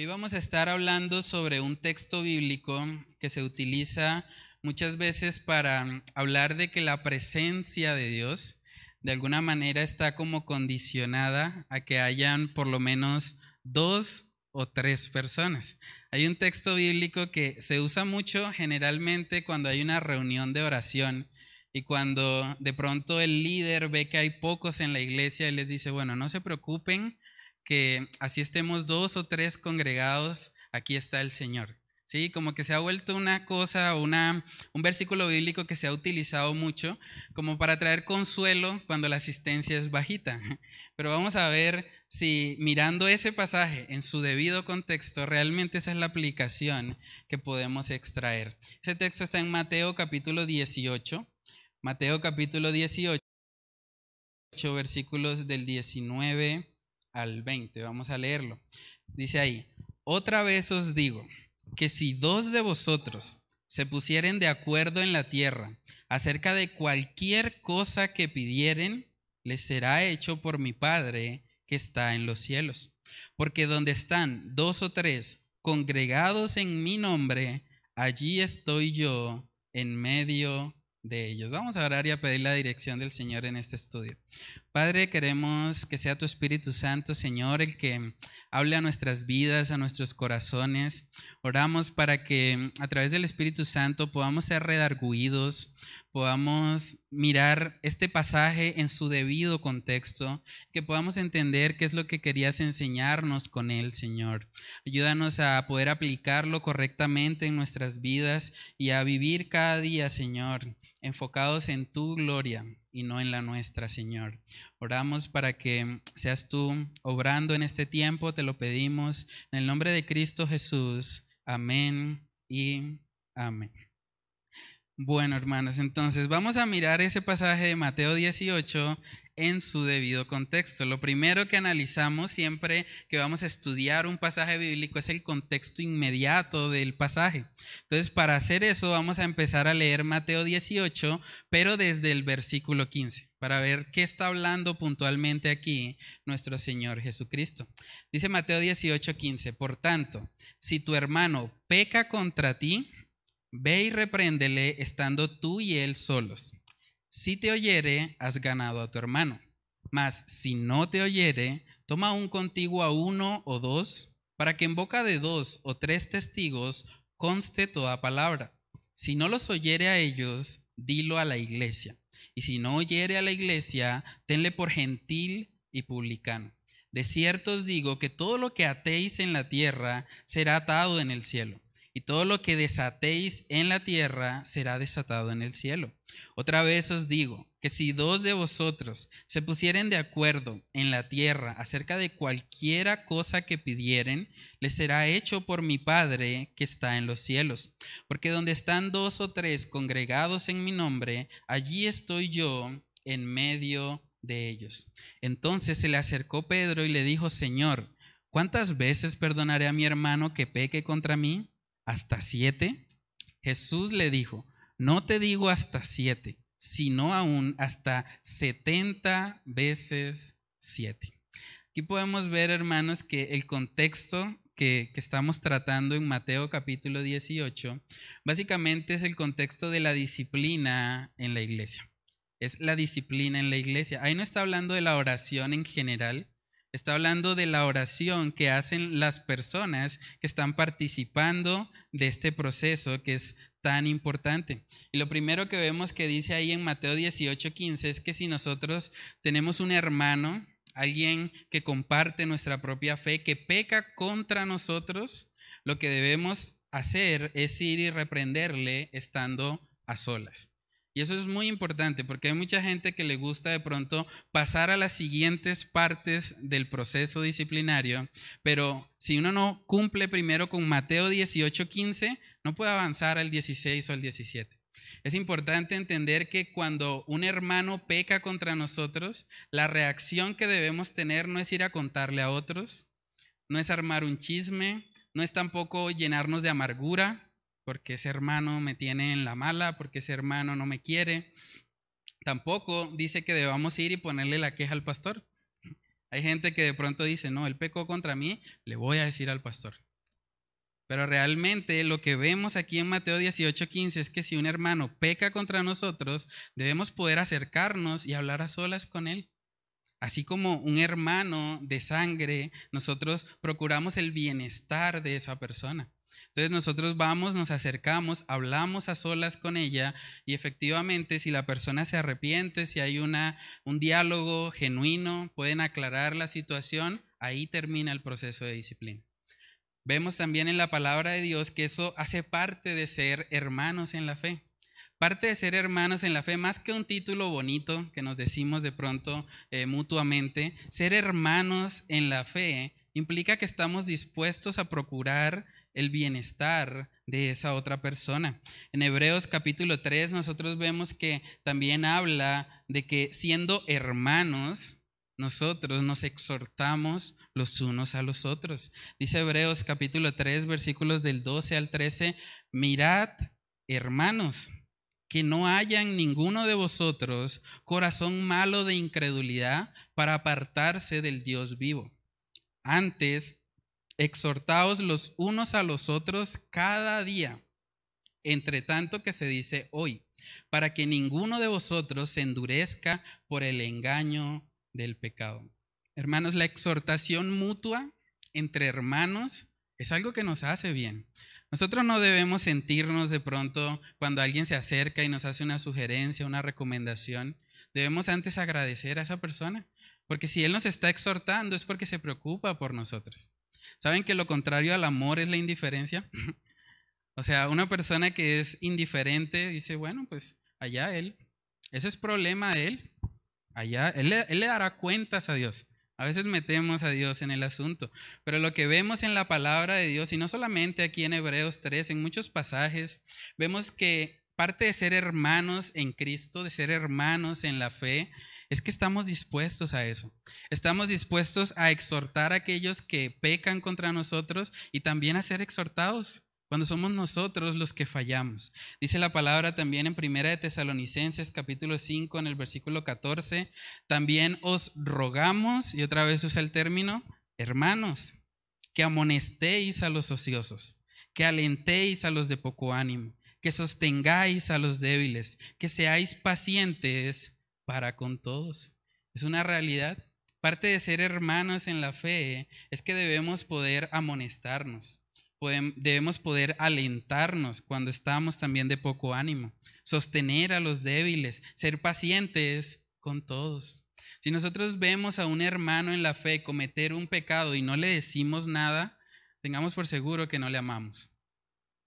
Hoy vamos a estar hablando sobre un texto bíblico que se utiliza muchas veces para hablar de que la presencia de Dios de alguna manera está como condicionada a que hayan por lo menos dos o tres personas. Hay un texto bíblico que se usa mucho generalmente cuando hay una reunión de oración y cuando de pronto el líder ve que hay pocos en la iglesia y les dice, bueno, no se preocupen, que así estemos dos o tres congregados, aquí está el Señor. Sí, como que se ha vuelto una cosa, una, un versículo bíblico que se ha utilizado mucho como para traer consuelo cuando la asistencia es bajita. Pero vamos a ver si mirando ese pasaje en su debido contexto, realmente esa es la aplicación que podemos extraer. Ese texto está en Mateo capítulo 18, Mateo capítulo 18, versículos del 19 al 20. Vamos a leerlo. Dice ahí, otra vez os digo que si dos de vosotros se pusieren de acuerdo en la tierra acerca de cualquier cosa que pidieren, les será hecho por mi Padre que está en los cielos. Porque donde están dos o tres congregados en mi nombre, allí estoy yo en medio de ellos. Vamos a orar y a pedir la dirección del Señor en este estudio. Padre, queremos que sea tu Espíritu Santo, Señor, el que hable a nuestras vidas, a nuestros corazones. Oramos para que a través del Espíritu Santo podamos ser redarguidos, podamos mirar este pasaje en su debido contexto, que podamos entender qué es lo que querías enseñarnos con él, Señor. Ayúdanos a poder aplicarlo correctamente en nuestras vidas y a vivir cada día, Señor, enfocados en tu gloria y no en la nuestra, Señor. Oramos para que seas tú obrando en este tiempo, te lo pedimos, en el nombre de Cristo Jesús. Amén y amén. Bueno, hermanos, entonces vamos a mirar ese pasaje de Mateo 18 en su debido contexto. Lo primero que analizamos siempre que vamos a estudiar un pasaje bíblico es el contexto inmediato del pasaje. Entonces, para hacer eso vamos a empezar a leer Mateo 18, pero desde el versículo 15, para ver qué está hablando puntualmente aquí nuestro Señor Jesucristo. Dice Mateo 18, 15, por tanto, si tu hermano peca contra ti, Ve y repréndele estando tú y él solos. Si te oyere, has ganado a tu hermano. Mas si no te oyere, toma un contigo a uno o dos, para que en boca de dos o tres testigos conste toda palabra. Si no los oyere a ellos, dilo a la iglesia. Y si no oyere a la iglesia, tenle por gentil y publicano. De cierto os digo que todo lo que atéis en la tierra será atado en el cielo y todo lo que desatéis en la tierra será desatado en el cielo. Otra vez os digo que si dos de vosotros se pusieren de acuerdo en la tierra acerca de cualquiera cosa que pidieren, les será hecho por mi Padre que está en los cielos. Porque donde están dos o tres congregados en mi nombre, allí estoy yo en medio de ellos. Entonces se le acercó Pedro y le dijo, Señor, ¿cuántas veces perdonaré a mi hermano que peque contra mí? Hasta siete? Jesús le dijo, no te digo hasta siete, sino aún hasta setenta veces siete. Aquí podemos ver, hermanos, que el contexto que, que, estamos tratando en Mateo capítulo 18, básicamente es el contexto de la disciplina en la iglesia. Es la disciplina en la iglesia. Ahí no está hablando de la oración en general, Está hablando de la oración que hacen las personas que están participando de este proceso que es tan importante. Y lo primero que vemos que dice ahí en Mateo 18, 15 es que si nosotros tenemos un hermano, alguien que comparte nuestra propia fe, que peca contra nosotros, lo que debemos hacer es ir y reprenderle estando a solas. Y eso es muy importante porque hay mucha gente que le gusta de pronto pasar a las siguientes partes del proceso disciplinario, pero si uno no cumple primero con Mateo 18, 15, no puede avanzar al 16 o al 17. Es importante entender que cuando un hermano peca contra nosotros, la reacción que debemos tener no es ir a contarle a otros, no es armar un chisme, no es tampoco llenarnos de amargura, porque ese hermano me tiene en la mala, porque ese hermano no me quiere. Tampoco dice que debamos ir y ponerle la queja al pastor. Hay gente que de pronto dice, no, él pecó contra mí, le voy a decir al pastor. Pero realmente lo que vemos aquí en Mateo 18:15 es que si un hermano peca contra nosotros, debemos poder acercarnos y hablar a solas con él. Así como un hermano de sangre, nosotros procuramos el bienestar de esa persona. Entonces nosotros vamos, nos acercamos, hablamos a solas con ella y efectivamente si la persona se arrepiente, si hay una, un diálogo genuino, pueden aclarar la situación, ahí termina el proceso de disciplina. Vemos también en la palabra de Dios que eso hace parte de ser hermanos en la fe. Parte de ser hermanos en la fe, más que un título bonito que nos decimos de pronto eh, mutuamente, ser hermanos en la fe implica que estamos dispuestos a procurar el bienestar de esa otra persona. En Hebreos capítulo 3 nosotros vemos que también habla de que siendo hermanos, nosotros nos exhortamos los unos a los otros. Dice Hebreos capítulo 3, versículos del 12 al 13, mirad, hermanos, que no haya en ninguno de vosotros corazón malo de incredulidad para apartarse del Dios vivo. Antes, exhortaos los unos a los otros cada día, entre tanto que se dice hoy, para que ninguno de vosotros se endurezca por el engaño del pecado. Hermanos, la exhortación mutua entre hermanos es algo que nos hace bien. Nosotros no debemos sentirnos de pronto cuando alguien se acerca y nos hace una sugerencia, una recomendación. Debemos antes agradecer a esa persona, porque si Él nos está exhortando es porque se preocupa por nosotros. ¿Saben que lo contrario al amor es la indiferencia? o sea, una persona que es indiferente dice, bueno, pues allá Él, ese es problema de Él. Allá, él, le dará cuentas a Dios. A veces metemos a Dios en el asunto, pero lo que vemos en la palabra de Dios, y no solamente aquí en Hebreos 3, en muchos pasajes, vemos que parte de ser hermanos en Cristo, de ser hermanos en la fe, es que estamos dispuestos a eso. Estamos dispuestos a exhortar a aquellos que pecan contra nosotros y también a ser exhortados cuando somos nosotros los que fallamos. Dice la palabra también en Primera de Tesalonicenses capítulo 5 en el versículo 14, también os rogamos, y otra vez usa el término, hermanos, que amonestéis a los ociosos, que alentéis a los de poco ánimo, que sostengáis a los débiles, que seáis pacientes para con todos. Es una realidad. Parte de ser hermanos en la fe es que debemos poder amonestarnos debemos poder alentarnos cuando estamos también de poco ánimo, sostener a los débiles, ser pacientes con todos. Si nosotros vemos a un hermano en la fe cometer un pecado y no le decimos nada, tengamos por seguro que no le amamos.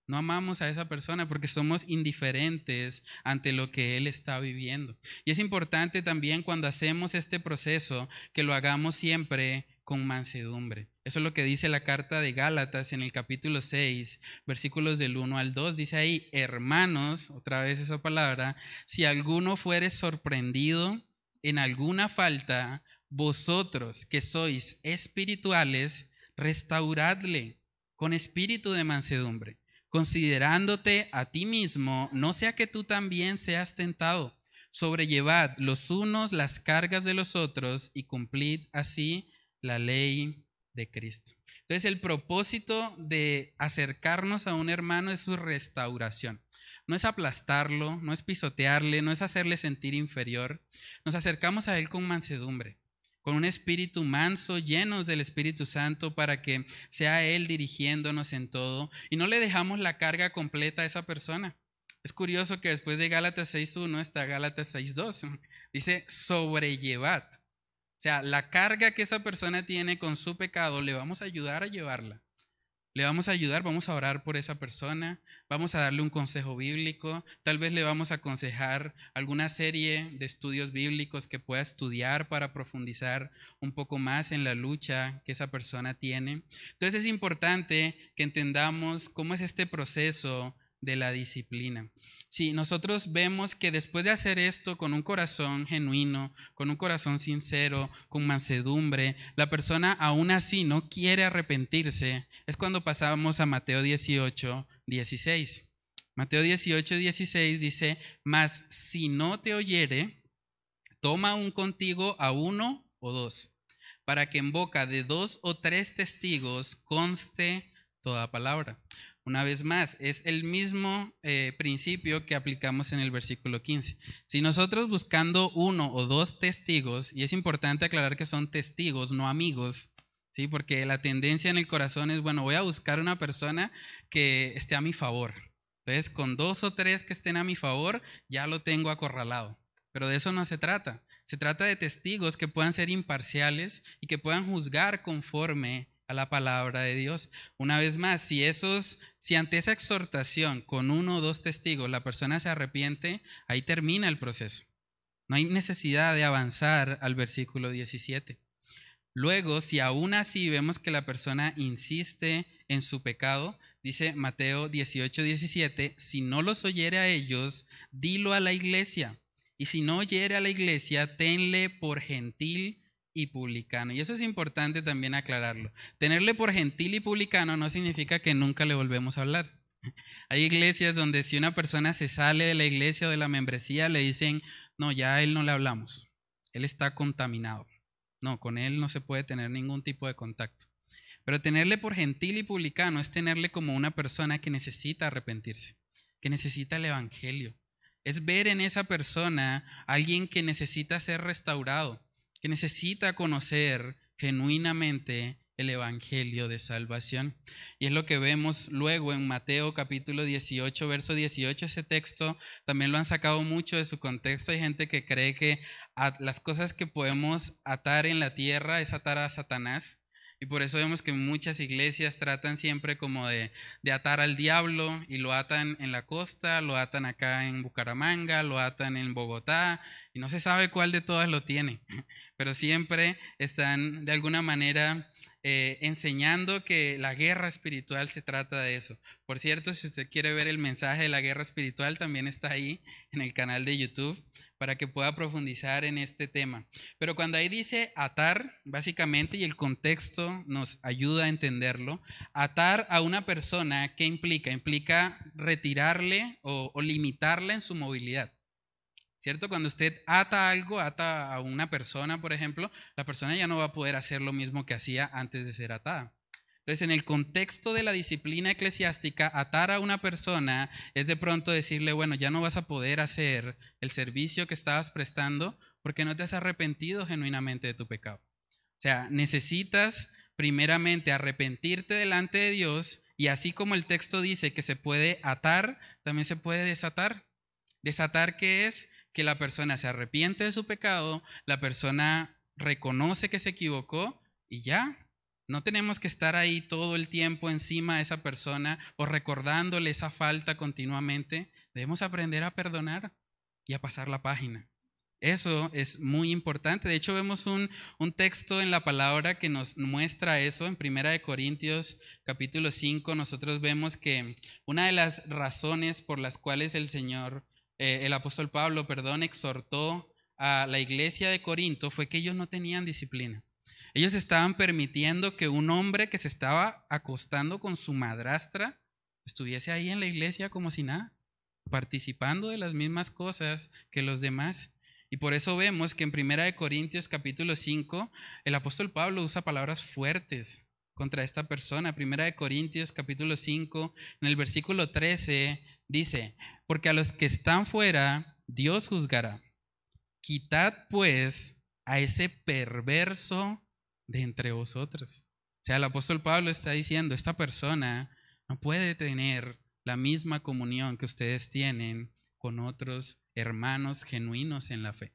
No amamos a esa persona porque somos indiferentes ante lo que él está viviendo. Y es importante también cuando hacemos este proceso que lo hagamos siempre con mansedumbre. Eso es lo que dice la carta de Gálatas en el capítulo 6, versículos del 1 al 2. Dice ahí, hermanos, otra vez esa palabra, si alguno fuere sorprendido en alguna falta, vosotros que sois espirituales, restauradle con espíritu de mansedumbre, considerándote a ti mismo, no sea que tú también seas tentado. Sobrellevad los unos las cargas de los otros y cumplid así la ley de Cristo. Entonces el propósito de acercarnos a un hermano es su restauración. No es aplastarlo, no es pisotearle, no es hacerle sentir inferior. Nos acercamos a Él con mansedumbre, con un espíritu manso, llenos del Espíritu Santo, para que sea Él dirigiéndonos en todo y no le dejamos la carga completa a esa persona. Es curioso que después de Gálatas 6.1 está Gálatas 6.2. Dice, sobrellevad o sea, la carga que esa persona tiene con su pecado, le vamos a ayudar a llevarla. Le vamos a ayudar, vamos a orar por esa persona, vamos a darle un consejo bíblico, tal vez le vamos a aconsejar alguna serie de estudios bíblicos que pueda estudiar para profundizar un poco más en la lucha que esa persona tiene. Entonces es importante que entendamos cómo es este proceso de la disciplina. Si nosotros vemos que después de hacer esto con un corazón genuino, con un corazón sincero, con mansedumbre, la persona aún así no quiere arrepentirse, es cuando pasamos a Mateo 18, 16. Mateo 18, 16 dice, mas si no te oyere, toma un contigo a uno o dos, para que en boca de dos o tres testigos conste toda palabra. Una vez más, es el mismo eh, principio que aplicamos en el versículo 15. Si nosotros buscando uno o dos testigos, y es importante aclarar que son testigos, no amigos, ¿sí? porque la tendencia en el corazón es, bueno, voy a buscar una persona que esté a mi favor. Entonces, con dos o tres que estén a mi favor, ya lo tengo acorralado. Pero de eso no se trata. Se trata de testigos que puedan ser imparciales y que puedan juzgar conforme la palabra de Dios. Una vez más, si esos, si ante esa exhortación con uno o dos testigos la persona se arrepiente, ahí termina el proceso. No hay necesidad de avanzar al versículo 17. Luego, si aún así vemos que la persona insiste en su pecado, dice Mateo 18, 17, si no los oyere a ellos, dilo a la iglesia. Y si no oyere a la iglesia, tenle por gentil y publicano. Y eso es importante también aclararlo. Tenerle por gentil y publicano no significa que nunca le volvemos a hablar. Hay iglesias donde si una persona se sale de la iglesia o de la membresía, le dicen, no, ya a él no le hablamos. Él está contaminado. No, con él no se puede tener ningún tipo de contacto. Pero tenerle por gentil y publicano es tenerle como una persona que necesita arrepentirse, que necesita el Evangelio. Es ver en esa persona alguien que necesita ser restaurado, que necesita conocer genuinamente el Evangelio de salvación. Y es lo que vemos luego en Mateo capítulo 18, verso 18. Ese texto también lo han sacado mucho de su contexto. Hay gente que cree que las cosas que podemos atar en la tierra es atar a Satanás. Y por eso vemos que muchas iglesias tratan siempre como de, atar al diablo y lo atan en la costa, lo atan acá en Bucaramanga, lo atan en Bogotá y no se sabe cuál de todas lo tiene, pero siempre están de alguna manera eh, enseñando que la guerra espiritual se trata de eso. Por cierto, si usted quiere ver el mensaje de la guerra espiritual, también está ahí en el canal de YouTube para que pueda profundizar en este tema. Pero cuando ahí dice atar, básicamente, y el contexto nos ayuda a entenderlo, atar a una persona, ¿qué implica? Implica retirarle o, o limitarla en su movilidad. ¿Cierto? Cuando usted ata algo, ata a una persona, por ejemplo, la persona ya no va a poder hacer lo mismo que hacía antes de ser atada. Entonces, en el contexto de la disciplina eclesiástica, atar a una persona es de pronto decirle, bueno, ya no vas a poder hacer el servicio que estabas prestando porque no te has arrepentido genuinamente de tu pecado. O sea, necesitas primeramente arrepentirte delante de Dios y así como el texto dice que se puede atar, también se puede desatar. Desatar que es que la persona se arrepiente de su pecado, la persona reconoce que se equivocó y ya, no tenemos que estar ahí todo el tiempo encima de esa persona o recordándole esa falta continuamente. Debemos aprender a perdonar y a pasar la página. Eso es muy importante. De hecho, vemos un, texto en la palabra que nos muestra eso. En Primera de Corintios capítulo 5, nosotros vemos que una de las razones por las cuales el Señor, eh, el apóstol Pablo, perdón, exhortó a la iglesia de Corinto fue que ellos no tenían disciplina. Ellos estaban permitiendo que un hombre que se estaba acostando con su madrastra estuviese ahí en la iglesia como si nada, participando de las mismas cosas que los demás. Y por eso vemos que en Primera de Corintios capítulo 5 el apóstol Pablo usa palabras fuertes contra esta persona. Primera de Corintios capítulo 5 en el versículo 13 dice, porque a los que están fuera Dios juzgará. Quitad pues a ese perverso de entre vosotros. O sea, el apóstol Pablo está diciendo, esta persona no puede tener la misma comunión que ustedes tienen con otros hermanos genuinos en la fe.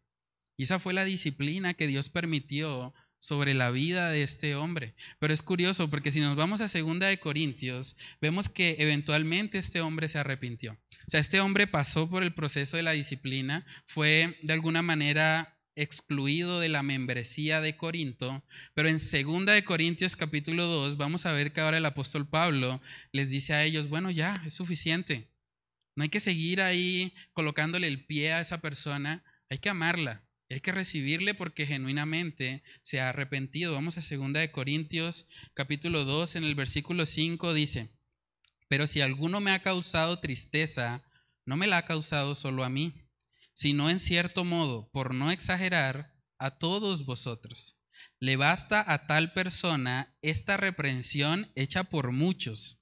Y esa fue la disciplina que Dios permitió sobre la vida de este hombre. Pero es curioso porque si nos vamos a segunda de Corintios, vemos que eventualmente este hombre se arrepintió. O sea, este hombre pasó por el proceso de la disciplina, fue de alguna manera excluido de la membresía de Corinto, pero en 2 de Corintios capítulo 2 vamos a ver que ahora el apóstol Pablo les dice a ellos, bueno, ya, es suficiente. No hay que seguir ahí colocándole el pie a esa persona, hay que amarla, hay que recibirle porque genuinamente se ha arrepentido. Vamos a 2 de Corintios capítulo 2 en el versículo 5 dice, pero si alguno me ha causado tristeza, no me la ha causado solo a mí sino en cierto modo, por no exagerar, a todos vosotros. Le basta a tal persona esta reprensión hecha por muchos.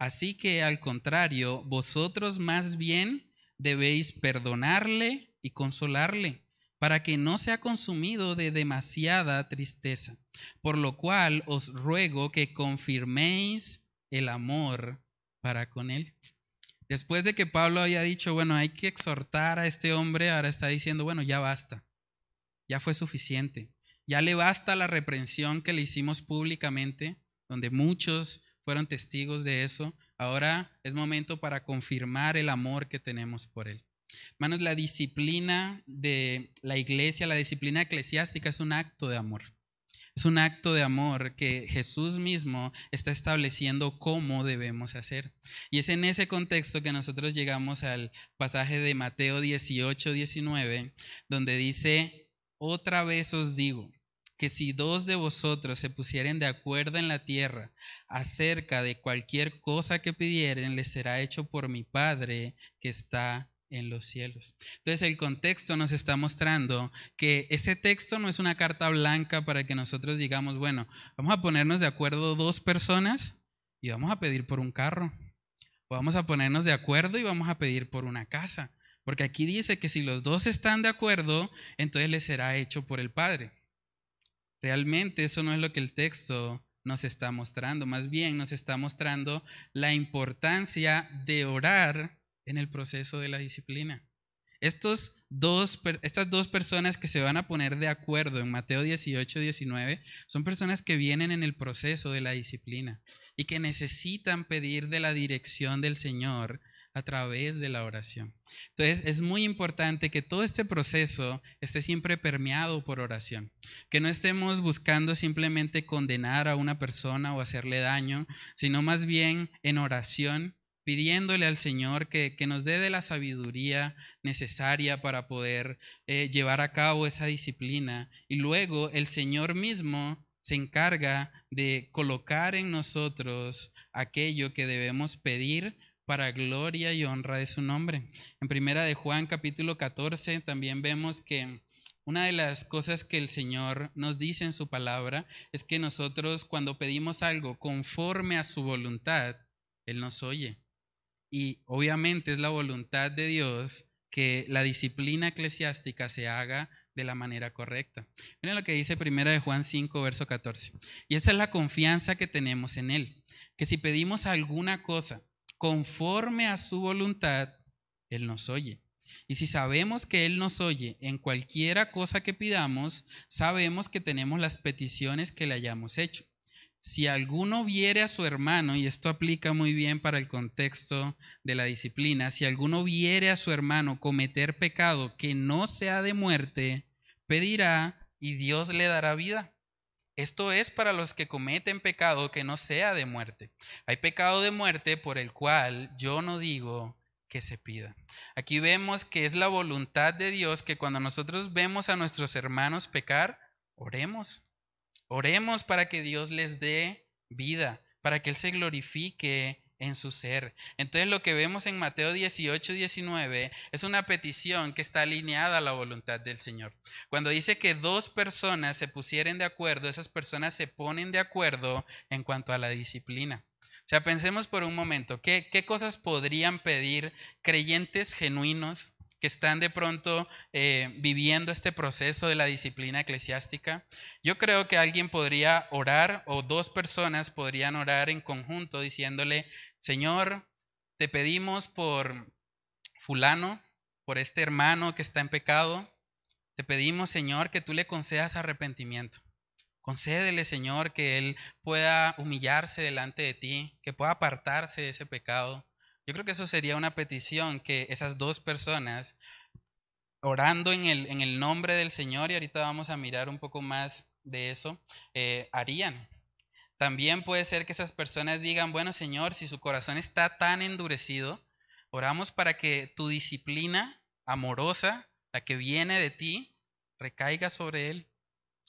Así que al contrario, vosotros más bien debéis perdonarle y consolarle, para que no sea consumido de demasiada tristeza. Por lo cual os ruego que confirméis el amor para con él. Después de que Pablo haya dicho, bueno, hay que exhortar a este hombre, ahora está diciendo, bueno, ya basta, ya fue suficiente, ya le basta la reprensión que le hicimos públicamente, donde muchos fueron testigos de eso, ahora es momento para confirmar el amor que tenemos por él. Hermanos, la disciplina de la iglesia, la disciplina eclesiástica es un acto de amor. Es un acto de amor que Jesús mismo está estableciendo cómo debemos hacer. Y es en ese contexto que nosotros llegamos al pasaje de Mateo 18, 19, donde dice, otra vez os digo, que si dos de vosotros se pusieren de acuerdo en la tierra acerca de cualquier cosa que pidieren, les será hecho por mi Padre que está en los cielos. Entonces el contexto nos está mostrando que ese texto no es una carta blanca para que nosotros digamos, bueno, vamos a ponernos de acuerdo dos personas y vamos a pedir por un carro. O vamos a ponernos de acuerdo y vamos a pedir por una casa. Porque aquí dice que si los dos están de acuerdo, entonces les será hecho por el Padre. Realmente eso no es lo que el texto nos está mostrando. Más bien nos está mostrando la importancia de orar en el proceso de la disciplina. Estos dos, estas dos personas que se van a poner de acuerdo en Mateo 18, 19, son personas que vienen en el proceso de la disciplina y que necesitan pedir de la dirección del Señor a través de la oración. Entonces es muy importante que todo este proceso esté siempre permeado por oración, que no estemos buscando simplemente condenar a una persona o hacerle daño, sino más bien en oración pidiéndole al Señor que, nos dé de la sabiduría necesaria para poder eh, llevar a cabo esa disciplina. Y luego el Señor mismo se encarga de colocar en nosotros aquello que debemos pedir para gloria y honra de su nombre. En primera de Juan capítulo 14 también vemos que una de las cosas que el Señor nos dice en su palabra es que nosotros cuando pedimos algo conforme a su voluntad, Él nos oye. Y obviamente es la voluntad de Dios que la disciplina eclesiástica se haga de la manera correcta. Miren lo que dice primera de Juan 5, verso 14. Y esa es la confianza que tenemos en Él, que si pedimos alguna cosa conforme a su voluntad, Él nos oye. Y si sabemos que Él nos oye en cualquiera cosa que pidamos, sabemos que tenemos las peticiones que le hayamos hecho si alguno viere a su hermano, y esto aplica muy bien para el contexto de la disciplina, si alguno viere a su hermano cometer pecado que no sea de muerte, pedirá y Dios le dará vida. Esto es para los que cometen pecado que no sea de muerte. Hay pecado de muerte por el cual yo no digo que se pida. Aquí vemos que es la voluntad de Dios que cuando nosotros vemos a nuestros hermanos pecar, oremos Oremos para que Dios les dé vida, para que Él se glorifique en su ser. Entonces lo que vemos en Mateo 18, 19 es una petición que está alineada a la voluntad del Señor. Cuando dice que dos personas se pusieren de acuerdo, esas personas se ponen de acuerdo en cuanto a la disciplina. O sea, pensemos por un momento, ¿qué, qué cosas podrían pedir creyentes genuinos que están de pronto eh, viviendo este proceso de la disciplina eclesiástica, yo creo que alguien podría orar o dos personas podrían orar en conjunto diciéndole, Señor, te pedimos por fulano, por este hermano que está en pecado, te pedimos, Señor, que tú le concedas arrepentimiento. Concédele, Señor, que él pueda humillarse delante de ti, que pueda apartarse de ese pecado. Yo creo que eso sería una petición que esas dos personas, orando en el, nombre del Señor, y ahorita vamos a mirar un poco más de eso, eh, harían. También puede ser que esas personas digan, bueno Señor, si su corazón está tan endurecido, oramos para que tu disciplina amorosa, la que viene de ti, recaiga sobre él,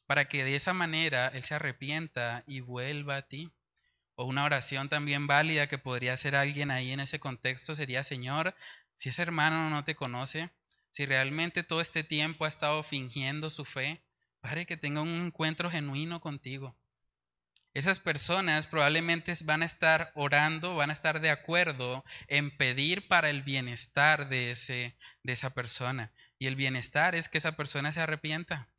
para que de esa manera él se arrepienta y vuelva a ti. O una oración también válida que podría hacer alguien ahí en ese contexto sería, Señor, si ese hermano no te conoce, si realmente todo este tiempo ha estado fingiendo su fe, Padre, que tenga un encuentro genuino contigo. Esas personas probablemente van a estar orando, van a estar de acuerdo en pedir para el bienestar de, ese, de esa persona. Y el bienestar es que esa persona se arrepienta.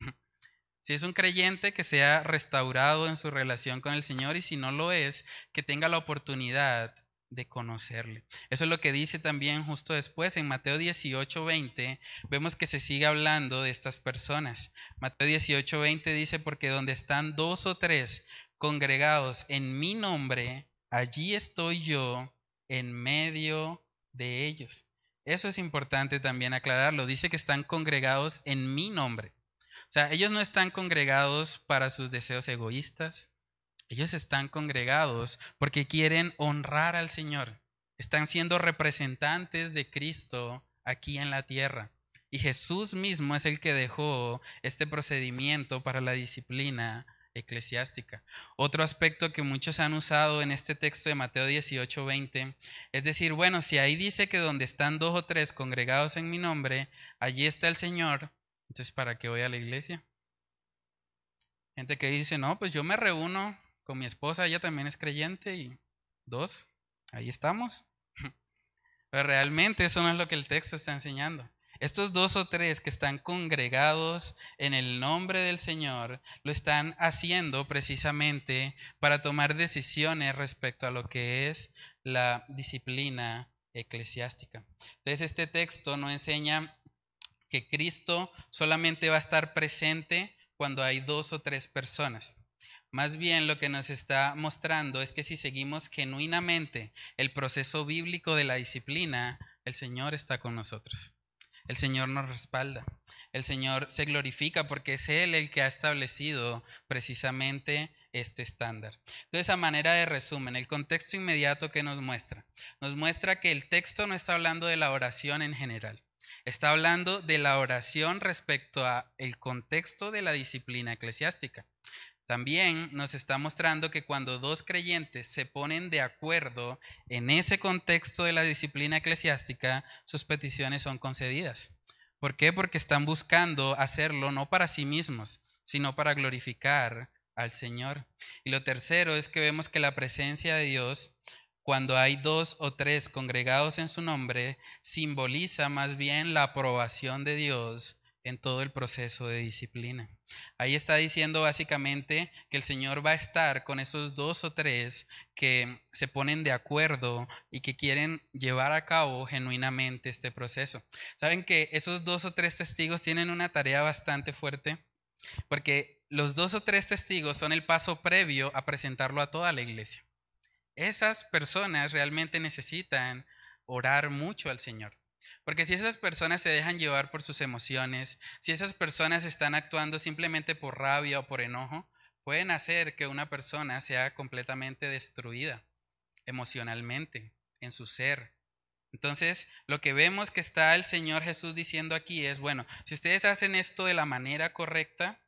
Si es un creyente, que sea restaurado en su relación con el Señor y si no lo es, que tenga la oportunidad de conocerle. Eso es lo que dice también justo después en Mateo 18, 20. Vemos que se sigue hablando de estas personas. Mateo 18, 20 dice, porque donde están dos o tres congregados en mi nombre, allí estoy yo en medio de ellos. Eso es importante también aclararlo. Dice que están congregados en mi nombre. Sea, ellos no están congregados para sus deseos egoístas. Ellos están congregados porque quieren honrar al Señor. Están siendo representantes de Cristo aquí en la tierra. Y Jesús mismo es el que dejó este procedimiento para la disciplina eclesiástica. Otro aspecto que muchos han usado en este texto de Mateo 18, 20, es decir, bueno, si ahí dice que donde están dos o tres congregados en mi nombre, allí está el Señor, entonces ¿para qué voy a la iglesia? Gente que dice, no, pues yo me reúno con mi esposa, ella también es creyente y dos, ahí estamos. Pero realmente eso no es lo que el texto está enseñando. Estos dos o tres que están congregados en el nombre del Señor lo están haciendo precisamente para tomar decisiones respecto a lo que es la disciplina eclesiástica. Entonces este texto no enseña que Cristo solamente va a estar presente cuando hay dos o tres personas. Más bien lo que nos está mostrando es que si seguimos genuinamente el proceso bíblico de la disciplina, el Señor está con nosotros. El Señor nos respalda. El Señor se glorifica porque es Él el que ha establecido precisamente este estándar. Entonces, a manera de resumen, el contexto inmediato que nos muestra, nos muestra que el texto no está hablando de la oración en general. Está hablando de la oración respecto a el contexto de la disciplina eclesiástica. También nos está mostrando que cuando dos creyentes se ponen de acuerdo en ese contexto de la disciplina eclesiástica, sus peticiones son concedidas. ¿Por qué? Porque están buscando hacerlo no para sí mismos, sino para glorificar al Señor. Y lo tercero es que vemos que la presencia de Dios, cuando hay dos o tres congregados en su nombre, simboliza más bien la aprobación de Dios en todo el proceso de disciplina. Ahí está diciendo básicamente que el Señor va a estar con esos dos o tres que se ponen de acuerdo y que quieren llevar a cabo genuinamente este proceso. Saben que esos dos o tres testigos tienen una tarea bastante fuerte porque los dos o tres testigos son el paso previo a presentarlo a toda la iglesia. Esas personas realmente necesitan orar mucho al Señor. Porque si esas personas se dejan llevar por sus emociones, si esas personas están actuando simplemente por rabia o por enojo, pueden hacer que una persona sea completamente destruida emocionalmente, en su ser. Entonces, lo que vemos que está el Señor Jesús diciendo aquí es, bueno, si ustedes hacen esto de la manera correcta,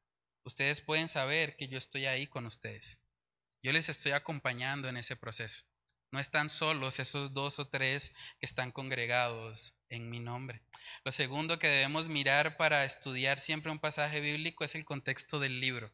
ustedes pueden saber que yo estoy ahí con ustedes. Yo les estoy acompañando en ese proceso. No están solos esos dos o tres que están congregados en mi nombre. Lo segundo que debemos mirar para estudiar siempre un pasaje bíblico es el contexto del libro.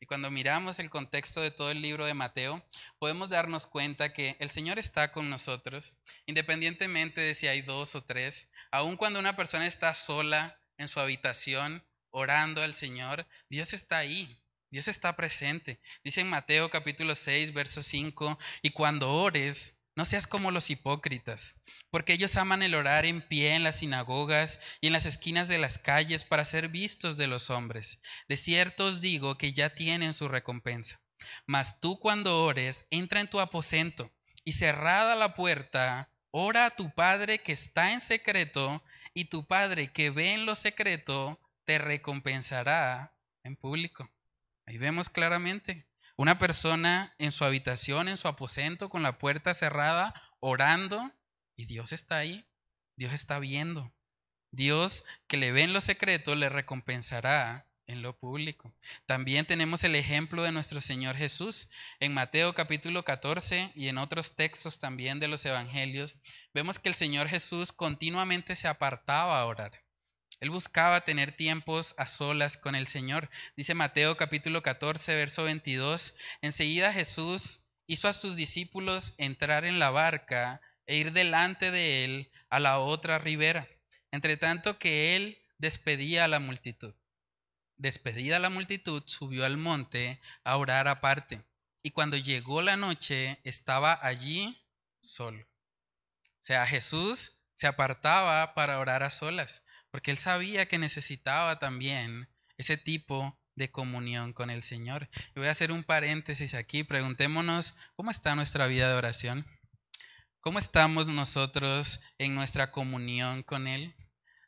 Y cuando miramos el contexto de todo el libro de Mateo, podemos darnos cuenta que el Señor está con nosotros, independientemente de si hay dos o tres. Aun cuando una persona está sola en su habitación orando al Señor, Dios está ahí. Dios está presente. Dice en Mateo capítulo 6, verso 5, y cuando ores, no seas como los hipócritas, porque ellos aman el orar en pie en las sinagogas y en las esquinas de las calles para ser vistos de los hombres. De cierto os digo que ya tienen su recompensa. Mas tú cuando ores, entra en tu aposento y cerrada la puerta, ora a tu Padre que está en secreto, y tu Padre que ve en lo secreto, te recompensará en público. Ahí vemos claramente una persona en su habitación, en su aposento, con la puerta cerrada, orando, y Dios está ahí, Dios está viendo. Dios que le ve en lo secreto le recompensará en lo público. También tenemos el ejemplo de nuestro Señor Jesús en Mateo capítulo 14 y en otros textos también de los evangelios. Vemos que el Señor Jesús continuamente se apartaba a orar. Él buscaba tener tiempos a solas con el Señor. Dice Mateo capítulo 14, verso 22. Enseguida Jesús hizo a sus discípulos entrar en la barca e ir delante de él a la otra ribera, entre tanto que él despedía a la multitud. Despedida la multitud, subió al monte a orar aparte, y cuando llegó la noche estaba allí solo. O sea, Jesús se apartaba para orar a solas, porque él sabía que necesitaba también ese tipo de comunión con el Señor. Y voy a hacer un paréntesis aquí, preguntémonos cómo está nuestra vida de oración. ¿Cómo estamos nosotros en nuestra comunión con Él?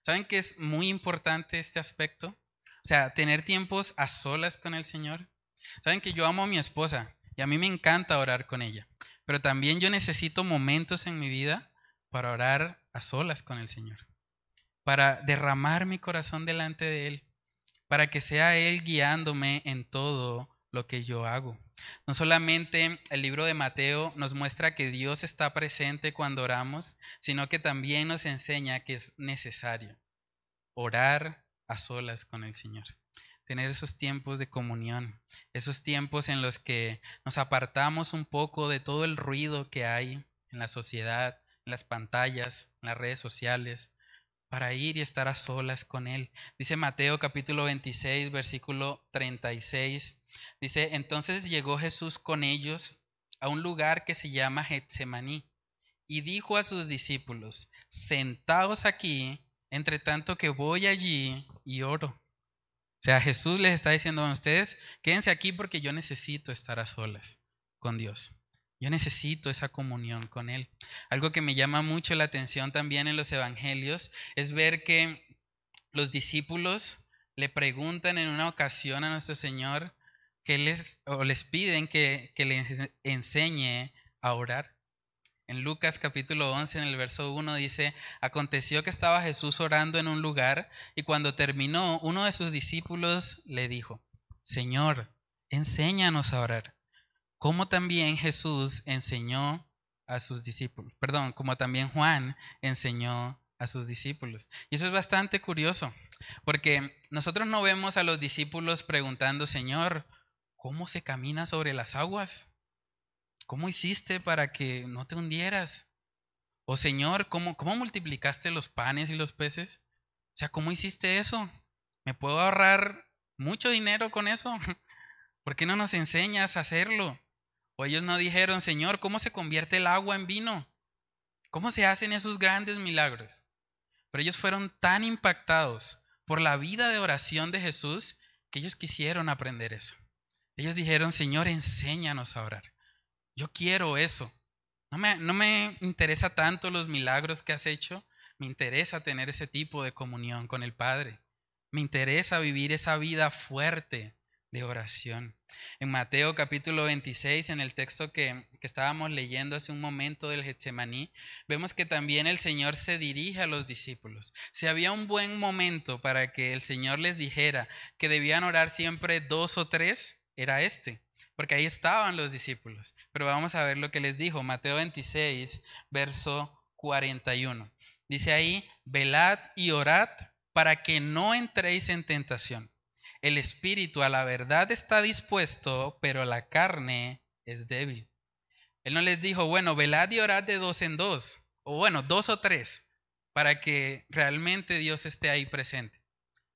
¿Saben que es muy importante este aspecto? O sea, tener tiempos a solas con el Señor. ¿Saben que yo amo a mi esposa y a mí me encanta orar con ella? Pero también yo necesito momentos en mi vida para orar a solas con el Señor, para derramar mi corazón delante de Él, para que sea Él guiándome en todo lo que yo hago. No solamente el libro de Mateo nos muestra que Dios está presente cuando oramos, sino que también nos enseña que es necesario orar a solas con el Señor. Tener esos tiempos de comunión, esos tiempos en los que nos apartamos un poco de todo el ruido que hay en la sociedad, en las pantallas, en las redes sociales, para ir y estar a solas con Él. Dice Mateo capítulo 26, versículo 36. Dice, entonces llegó Jesús con ellos a un lugar que se llama Getsemaní y dijo a sus discípulos, sentaos aquí, entre tanto que voy allí y oro. O sea, Jesús les está diciendo a ustedes, quédense aquí porque yo necesito estar a solas con Dios. Yo necesito esa comunión con Él. Algo que me llama mucho la atención también en los evangelios es ver que los discípulos le preguntan en una ocasión a nuestro Señor que les, o les piden que, que les enseñe a orar. En Lucas capítulo 11, en el verso 1 dice, aconteció que estaba Jesús orando en un lugar y cuando terminó, uno de sus discípulos le dijo, Señor, enséñanos a orar como también Jesús enseñó a sus discípulos, perdón, como también Juan enseñó a sus discípulos. Y eso es bastante curioso, porque nosotros no vemos a los discípulos preguntando, Señor, ¿cómo se camina sobre las aguas? ¿Cómo hiciste para que no te hundieras? O Señor, ¿cómo, cómo multiplicaste los panes y los peces? O sea, ¿cómo hiciste eso? ¿Me puedo ahorrar mucho dinero con eso? ¿Por qué no nos enseñas a hacerlo? O ellos no dijeron, Señor, ¿cómo se convierte el agua en vino? ¿Cómo se hacen esos grandes milagros? Pero ellos fueron tan impactados por la vida de oración de Jesús que ellos quisieron aprender eso. Ellos dijeron, Señor, enséñanos a orar. Yo quiero eso. No me, no me interesa tanto los milagros que has hecho, me interesa tener ese tipo de comunión con el Padre. Me interesa vivir esa vida fuerte de oración. En Mateo capítulo 26, en el texto que, que, estábamos leyendo hace un momento del Getsemaní, vemos que también el Señor se dirige a los discípulos. Si había un buen momento para que el Señor les dijera que debían orar siempre dos o tres, era este, porque ahí estaban los discípulos. Pero vamos a ver lo que les dijo, Mateo 26, verso 41. Dice ahí, velad y orad para que no entréis en tentación. El espíritu a la verdad está dispuesto, pero la carne es débil. Él no les dijo, bueno, velad y orad de dos en dos, o bueno, dos o tres, para que realmente Dios esté ahí presente.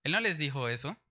Él no les dijo eso.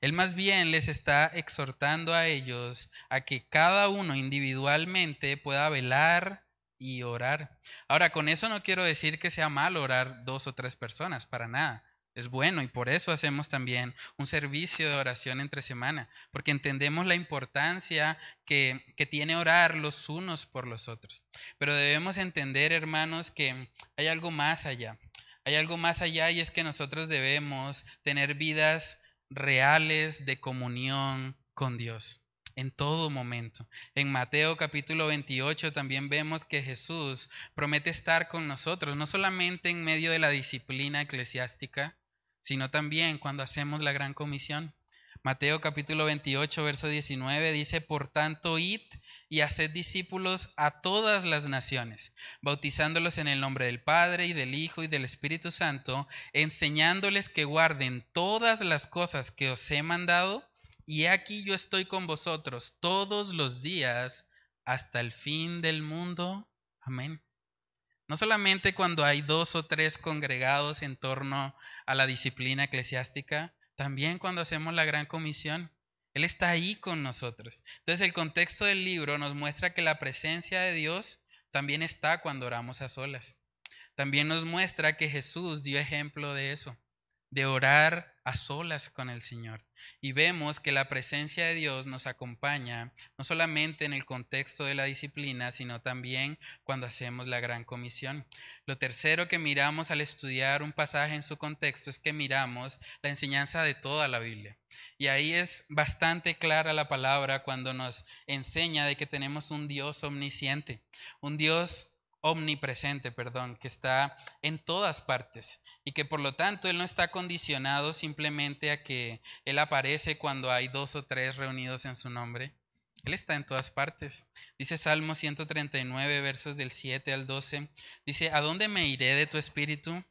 Él más bien les está exhortando a ellos a que cada uno individualmente pueda velar y orar. Ahora, con eso no quiero decir que sea mal orar dos o tres personas, para nada es bueno y por eso hacemos también un servicio de oración entre semana, porque entendemos la importancia que, que, tiene orar los unos por los otros. Pero debemos entender, hermanos, que hay algo más allá. Hay algo más allá y es que nosotros debemos tener vidas reales de comunión con Dios en todo momento. En Mateo capítulo 28 también vemos que Jesús promete estar con nosotros, no solamente en medio de la disciplina eclesiástica, sino también cuando hacemos la gran comisión. Mateo capítulo 28, verso 19 dice, por tanto, id y haced discípulos a todas las naciones, bautizándolos en el nombre del Padre y del Hijo y del Espíritu Santo, enseñándoles que guarden todas las cosas que os he mandado, y aquí yo estoy con vosotros todos los días hasta el fin del mundo. Amén. No solamente cuando hay dos o tres congregados en torno a la disciplina eclesiástica, también cuando hacemos la gran comisión. Él está ahí con nosotros. Entonces el contexto del libro nos muestra que la presencia de Dios también está cuando oramos a solas. También nos muestra que Jesús dio ejemplo de eso de orar a solas con el Señor. Y vemos que la presencia de Dios nos acompaña no solamente en el contexto de la disciplina, sino también cuando hacemos la gran comisión. Lo tercero que miramos al estudiar un pasaje en su contexto es que miramos la enseñanza de toda la Biblia. Y ahí es bastante clara la palabra cuando nos enseña de que tenemos un Dios omnisciente, un Dios omnipresente, perdón, que está en todas partes y que por lo tanto Él no está condicionado simplemente a que Él aparece cuando hay dos o tres reunidos en su nombre. Él está en todas partes. Dice Salmo 139, versos del 7 al 12. Dice, ¿a dónde me iré de tu espíritu?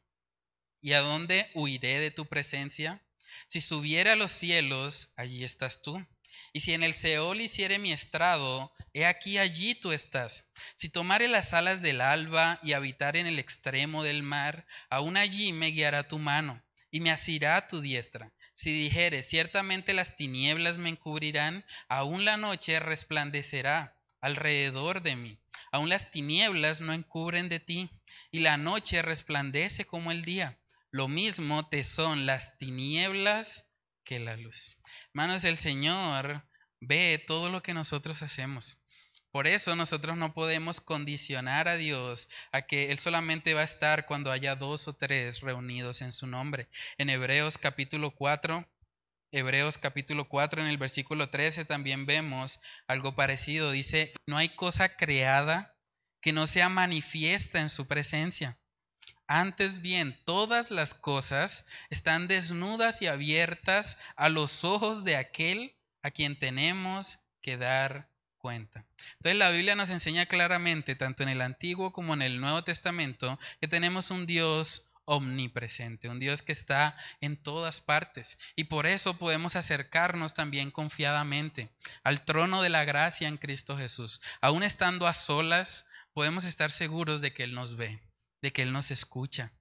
¿Y a dónde huiré de tu presencia? Si subiera a los cielos, allí estás tú. Y si en el Seol hiciere mi estrado, he aquí allí tú estás. Si tomare las alas del alba y habitar en el extremo del mar, aún allí me guiará tu mano y me asirá tu diestra. Si dijere, ciertamente las tinieblas me encubrirán, aún la noche resplandecerá alrededor de mí. Aún las tinieblas no encubren de ti, y la noche resplandece como el día. Lo mismo te son las tinieblas que la luz. Hermanos, el Señor ve todo lo que nosotros hacemos. Por eso nosotros no podemos condicionar a Dios a que Él solamente va a estar cuando haya dos o tres reunidos en su nombre. En Hebreos capítulo 4, Hebreos capítulo 4 en el versículo 13 también vemos algo parecido. Dice, no hay cosa creada que no sea manifiesta en su presencia. Antes bien, todas las cosas están desnudas y abiertas a los ojos de aquel a quien tenemos que dar cuenta. Entonces la Biblia nos enseña claramente, tanto en el Antiguo como en el Nuevo Testamento, que tenemos un Dios omnipresente, un Dios que está en todas partes. Y por eso podemos acercarnos también confiadamente al trono de la gracia en Cristo Jesús. Aún estando a solas, podemos estar seguros de que Él nos ve de que Él nos escucha.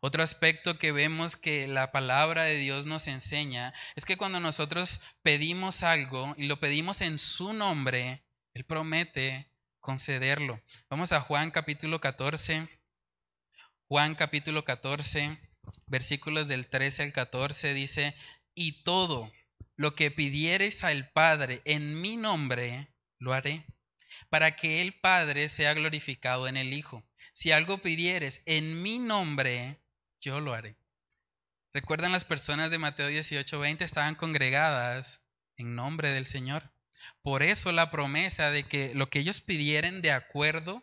Otro aspecto que vemos que la palabra de Dios nos enseña es que cuando nosotros pedimos algo y lo pedimos en su nombre, Él promete concederlo. Vamos a Juan capítulo 14. Juan capítulo 14, versículos del 13 al 14 dice, y todo lo que pidiereis al Padre en mi nombre, lo haré, para que el Padre sea glorificado en el Hijo si algo pidieres en mi nombre, yo lo haré. ¿Recuerdan las personas de Mateo 18, 20? Estaban congregadas en nombre del Señor. Por eso la promesa de que lo que ellos pidieran de acuerdo,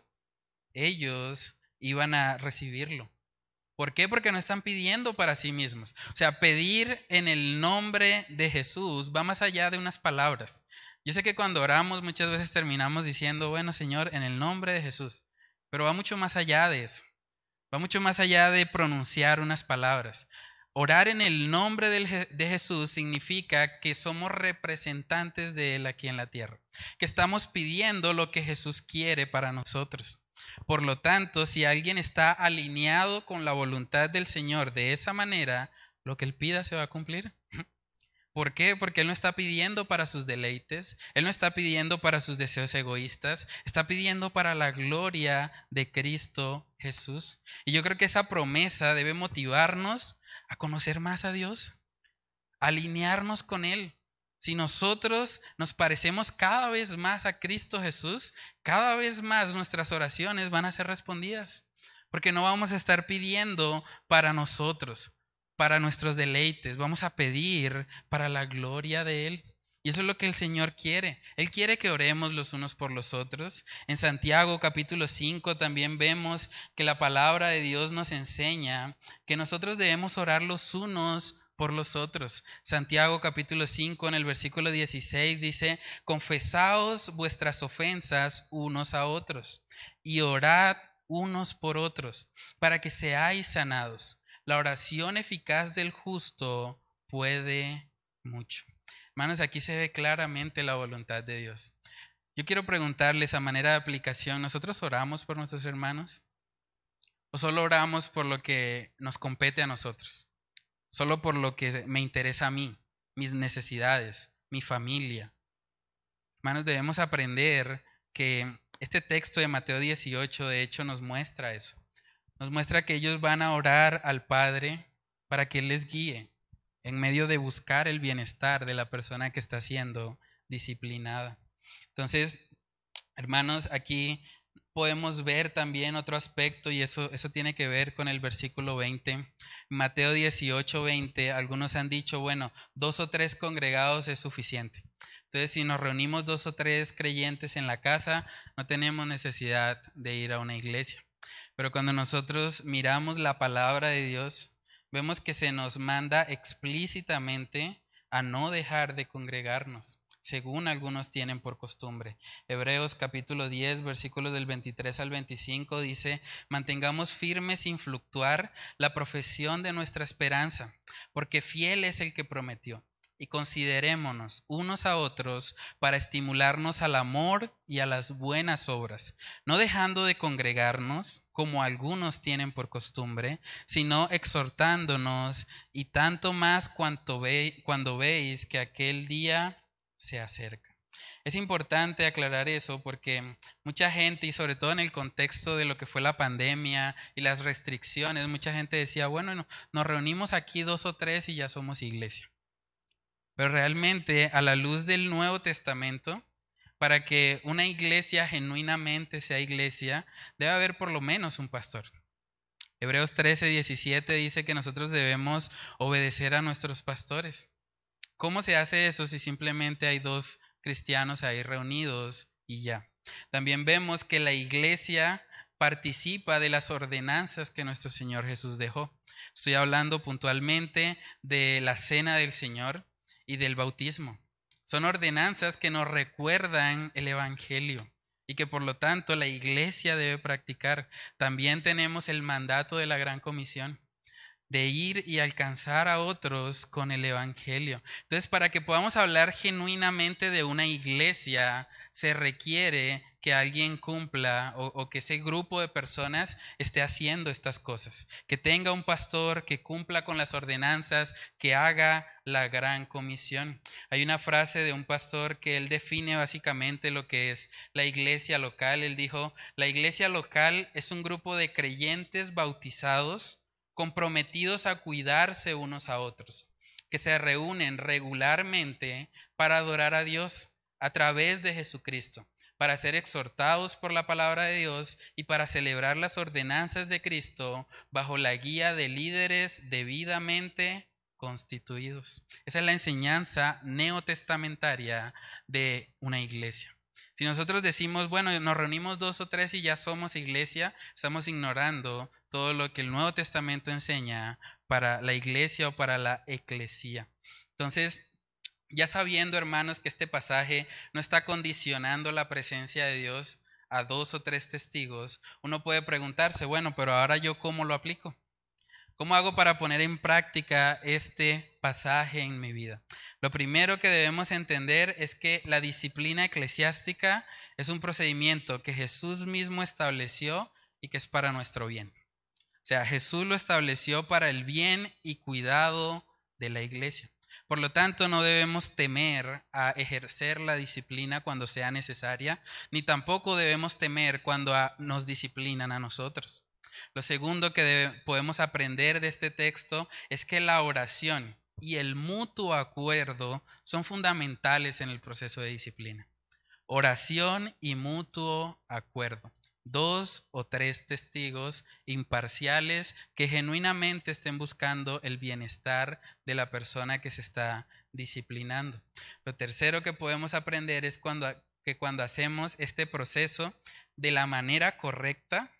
ellos iban a recibirlo. ¿Por qué? Porque no están pidiendo para sí mismos. O sea, pedir en el nombre de Jesús va más allá de unas palabras. Yo sé que cuando oramos muchas veces terminamos diciendo, bueno Señor, en el nombre de Jesús. Pero va mucho más allá de eso. Va mucho más allá de pronunciar unas palabras. Orar en el nombre de Jesús significa que somos representantes de Él aquí en la tierra, que estamos pidiendo lo que Jesús quiere para nosotros. Por lo tanto, si alguien está alineado con la voluntad del Señor de esa manera, lo que Él pida se va a cumplir. ¿Por qué? Porque Él no está pidiendo para sus deleites, Él no está pidiendo para sus deseos egoístas, está pidiendo para la gloria de Cristo Jesús. Y yo creo que esa promesa debe motivarnos a conocer más a Dios, a alinearnos con Él. Si nosotros nos parecemos cada vez más a Cristo Jesús, cada vez más nuestras oraciones van a ser respondidas, porque no vamos a estar pidiendo para nosotros, para nuestros deleites, vamos a pedir para la gloria de Él. Y eso es lo que el Señor quiere. Él quiere que oremos los unos por los otros. En Santiago capítulo 5 también vemos que la palabra de Dios nos enseña que nosotros debemos orar los unos por los otros. Santiago capítulo 5 en el versículo 16 dice, confesaos vuestras ofensas unos a otros y orad unos por otros para que seáis sanados. La oración eficaz del justo puede mucho. Hermanos, aquí se ve claramente la voluntad de Dios. Yo quiero preguntarles a manera de aplicación, ¿nosotros oramos por nuestros hermanos? ¿O solo oramos por lo que nos compete a nosotros? Solo por lo que me interesa a mí, mis necesidades, mi familia. Hermanos, debemos aprender que este texto de Mateo 18 de hecho nos muestra eso. Nos muestra que ellos van a orar al Padre para que Él les guíe en medio de buscar el bienestar de la persona que está siendo disciplinada. Entonces, hermanos, aquí podemos ver también otro aspecto y eso, eso tiene que ver con el versículo 20. Mateo 18, 20, algunos han dicho, bueno, dos o tres congregados es suficiente. Entonces, si nos reunimos dos o tres creyentes en la casa, no tenemos necesidad de ir a una iglesia. Pero cuando nosotros miramos la palabra de Dios, vemos que se nos manda explícitamente a no dejar de congregarnos según algunos tienen por costumbre. Hebreos capítulo 10, versículos del 23 al 25 dice, mantengamos firme sin fluctuar la profesión de nuestra esperanza, porque fiel es el que prometió. Y considerémonos unos a otros para estimularnos al amor y a las buenas obras, no dejando de congregarnos como algunos tienen por costumbre, sino exhortándonos y tanto más cuanto ve, cuando veis que aquel día se acerca. Es importante aclarar eso porque mucha gente, y sobre todo en el contexto de lo que fue la pandemia y las restricciones, mucha gente decía, bueno, nos reunimos aquí dos o tres y ya somos iglesia. Pero realmente a la luz del Nuevo Testamento, para que una iglesia genuinamente sea iglesia, debe haber por lo menos un pastor. Hebreos 13, 17 dice que nosotros debemos obedecer a nuestros pastores. ¿Cómo se hace eso si simplemente hay dos cristianos ahí reunidos y ya? También vemos que la iglesia participa de las ordenanzas que nuestro Señor Jesús dejó. Estoy hablando puntualmente de la cena del Señor y del bautismo. Son ordenanzas que nos recuerdan el Evangelio y que por lo tanto la iglesia debe practicar. También tenemos el mandato de la Gran Comisión de ir y alcanzar a otros con el Evangelio. Entonces, para que podamos hablar genuinamente de una iglesia, se requiere que alguien cumpla o, que ese grupo de personas esté haciendo estas cosas, que tenga un pastor que cumpla con las ordenanzas, que haga la gran comisión. Hay una frase de un pastor que él define básicamente lo que es la iglesia local. Él dijo, la iglesia local es un grupo de creyentes bautizados comprometidos a cuidarse unos a otros, que se reúnen regularmente para adorar a Dios a través de Jesucristo, para ser exhortados por la palabra de Dios y para celebrar las ordenanzas de Cristo bajo la guía de líderes debidamente constituidos. Esa es la enseñanza neotestamentaria de una iglesia. Si nosotros decimos, bueno, nos reunimos dos o tres y ya somos iglesia, estamos ignorando todo lo que el Nuevo Testamento enseña para la iglesia o para la eclesía. Entonces, ya sabiendo, hermanos, que este pasaje no está condicionando la presencia de Dios a dos o tres testigos, uno puede preguntarse, bueno, pero ahora yo cómo lo aplico? ¿Cómo hago para poner en práctica este pasaje en mi vida? Lo primero que debemos entender es que la disciplina eclesiástica es un procedimiento que Jesús mismo estableció y que es para nuestro bien. O sea, Jesús lo estableció para el bien y cuidado de la iglesia. Por lo tanto, no debemos temer a ejercer la disciplina cuando sea necesaria, ni tampoco debemos temer cuando nos disciplinan a nosotros. Lo segundo que podemos aprender de este texto es que la oración y el mutuo acuerdo son fundamentales en el proceso de disciplina. Oración y mutuo acuerdo dos o tres testigos imparciales que genuinamente estén buscando el bienestar de la persona que se está disciplinando. Lo tercero que podemos aprender es que cuando hacemos este proceso de la manera correcta,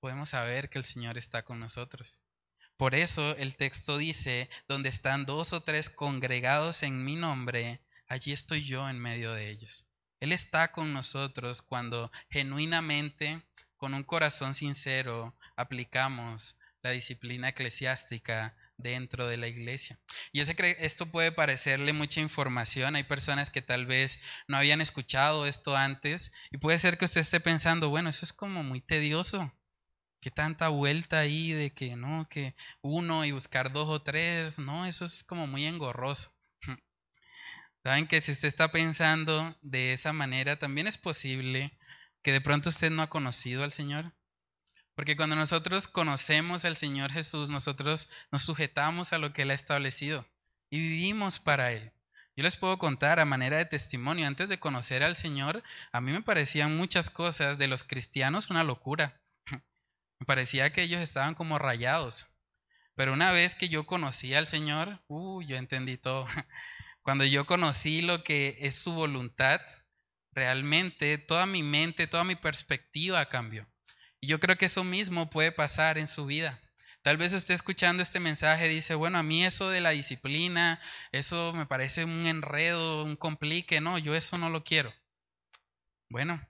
podemos saber que el Señor está con nosotros. Por eso el texto dice, donde están dos o tres congregados en mi nombre, allí estoy yo en medio de ellos. Él está con nosotros cuando genuinamente, con un corazón sincero, aplicamos la disciplina eclesiástica dentro de la iglesia. Yo sé que esto puede parecerle mucha información, hay personas que tal vez no habían escuchado esto antes y puede ser que usted esté pensando, bueno, eso es como muy tedioso. ¿Qué tanta vuelta ahí de que no, que uno y buscar dos o tres? No, eso es como muy engorroso. Saben que si usted está pensando de esa manera, también es posible que de pronto usted no ha conocido al Señor. Porque cuando nosotros conocemos al Señor Jesús, nosotros nos sujetamos a lo que Él ha establecido y vivimos para Él. Yo les puedo contar a manera de testimonio, antes de conocer al Señor, a mí me parecían muchas cosas de los cristianos una locura. Me parecía que ellos estaban como rayados. Pero una vez que yo conocí al Señor, uh, yo entendí todo. Cuando yo conocí lo que es su voluntad, realmente toda mi mente, toda mi perspectiva cambió. Y yo creo que eso mismo puede pasar en su vida. Tal vez usted escuchando este mensaje dice, bueno, a mí eso de la disciplina, eso me parece un enredo, un complique, no, yo eso no lo quiero. Bueno,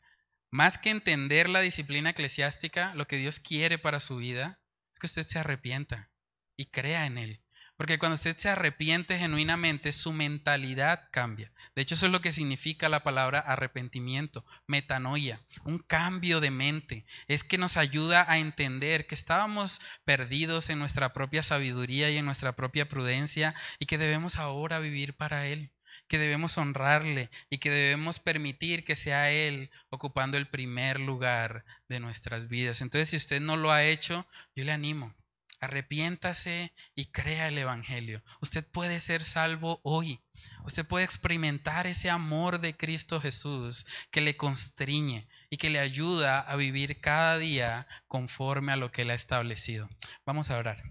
más que entender la disciplina eclesiástica, lo que Dios quiere para su vida es que usted se arrepienta y crea en Él. Porque cuando usted se arrepiente genuinamente, su mentalidad cambia. De hecho, eso es lo que significa la palabra arrepentimiento, metanoia, un cambio de mente. Es que nos ayuda a entender que estábamos perdidos en nuestra propia sabiduría y en nuestra propia prudencia y que debemos ahora vivir para Él que debemos honrarle y que debemos permitir que sea Él ocupando el primer lugar de nuestras vidas. Entonces, si usted no lo ha hecho, yo le animo. Arrepiéntase y crea el Evangelio. Usted puede ser salvo hoy. Usted puede experimentar ese amor de Cristo Jesús que le constriñe y que le ayuda a vivir cada día conforme a lo que Él ha establecido. Vamos a orar.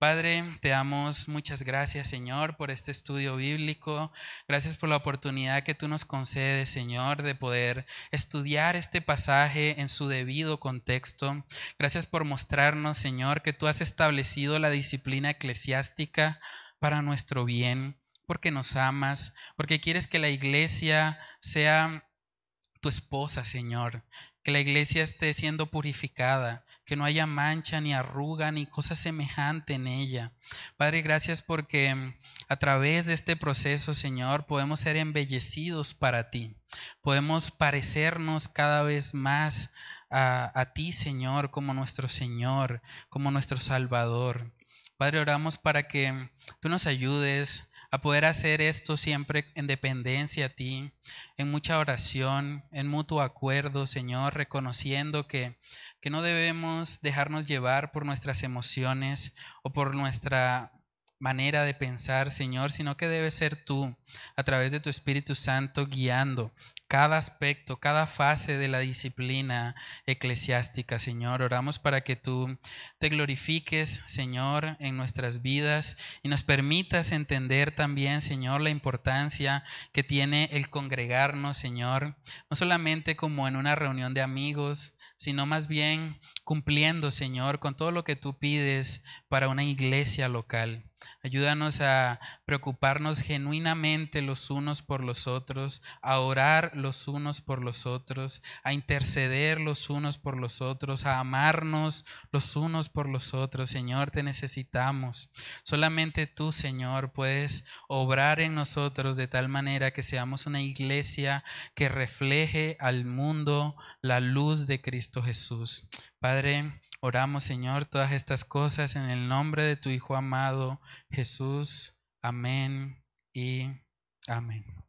Padre, te damos muchas gracias, Señor, por este estudio bíblico. Gracias por la oportunidad que tú nos concedes, Señor, de poder estudiar este pasaje en su debido contexto. Gracias por mostrarnos, Señor, que tú has establecido la disciplina eclesiástica para nuestro bien, porque nos amas, porque quieres que la iglesia sea tu esposa, Señor, que la iglesia esté siendo purificada, que no haya mancha, ni arruga, ni cosa semejante en ella. Padre, gracias porque mm, a través de este proceso, Señor, podemos ser embellecidos para ti. Podemos parecernos cada vez más a, a ti, Señor, como nuestro Señor, como nuestro Salvador. Padre, oramos para que mm, tú nos ayudes a poder hacer esto siempre en dependencia a ti, en mucha oración, en mutuo acuerdo, Señor, reconociendo que, que no debemos dejarnos llevar por nuestras emociones o por nuestra manera de pensar, Señor, sino que debe ser tú, a través de tu Espíritu Santo, guiando cada aspecto, cada fase de la disciplina eclesiástica, Señor. Oramos para que tú te glorifiques, Señor, en nuestras vidas y nos permitas entender también, Señor, la importancia que tiene el congregarnos, Señor, no solamente como en una reunión de amigos, sino más bien cumpliendo, Señor, con todo lo que tú pides para una iglesia local. Ayúdanos a preocuparnos genuinamente los unos por los otros, a orar los unos por los otros, a interceder los unos por los otros, a amarnos los unos por los otros. Señor, te necesitamos. Solamente tú, Señor, puedes obrar en nosotros de tal manera que seamos una iglesia que refleje al mundo la luz de Cristo Jesús. Padre, Oramos, Señor, todas estas cosas en el nombre de tu Hijo amado, Jesús. Amén y amén.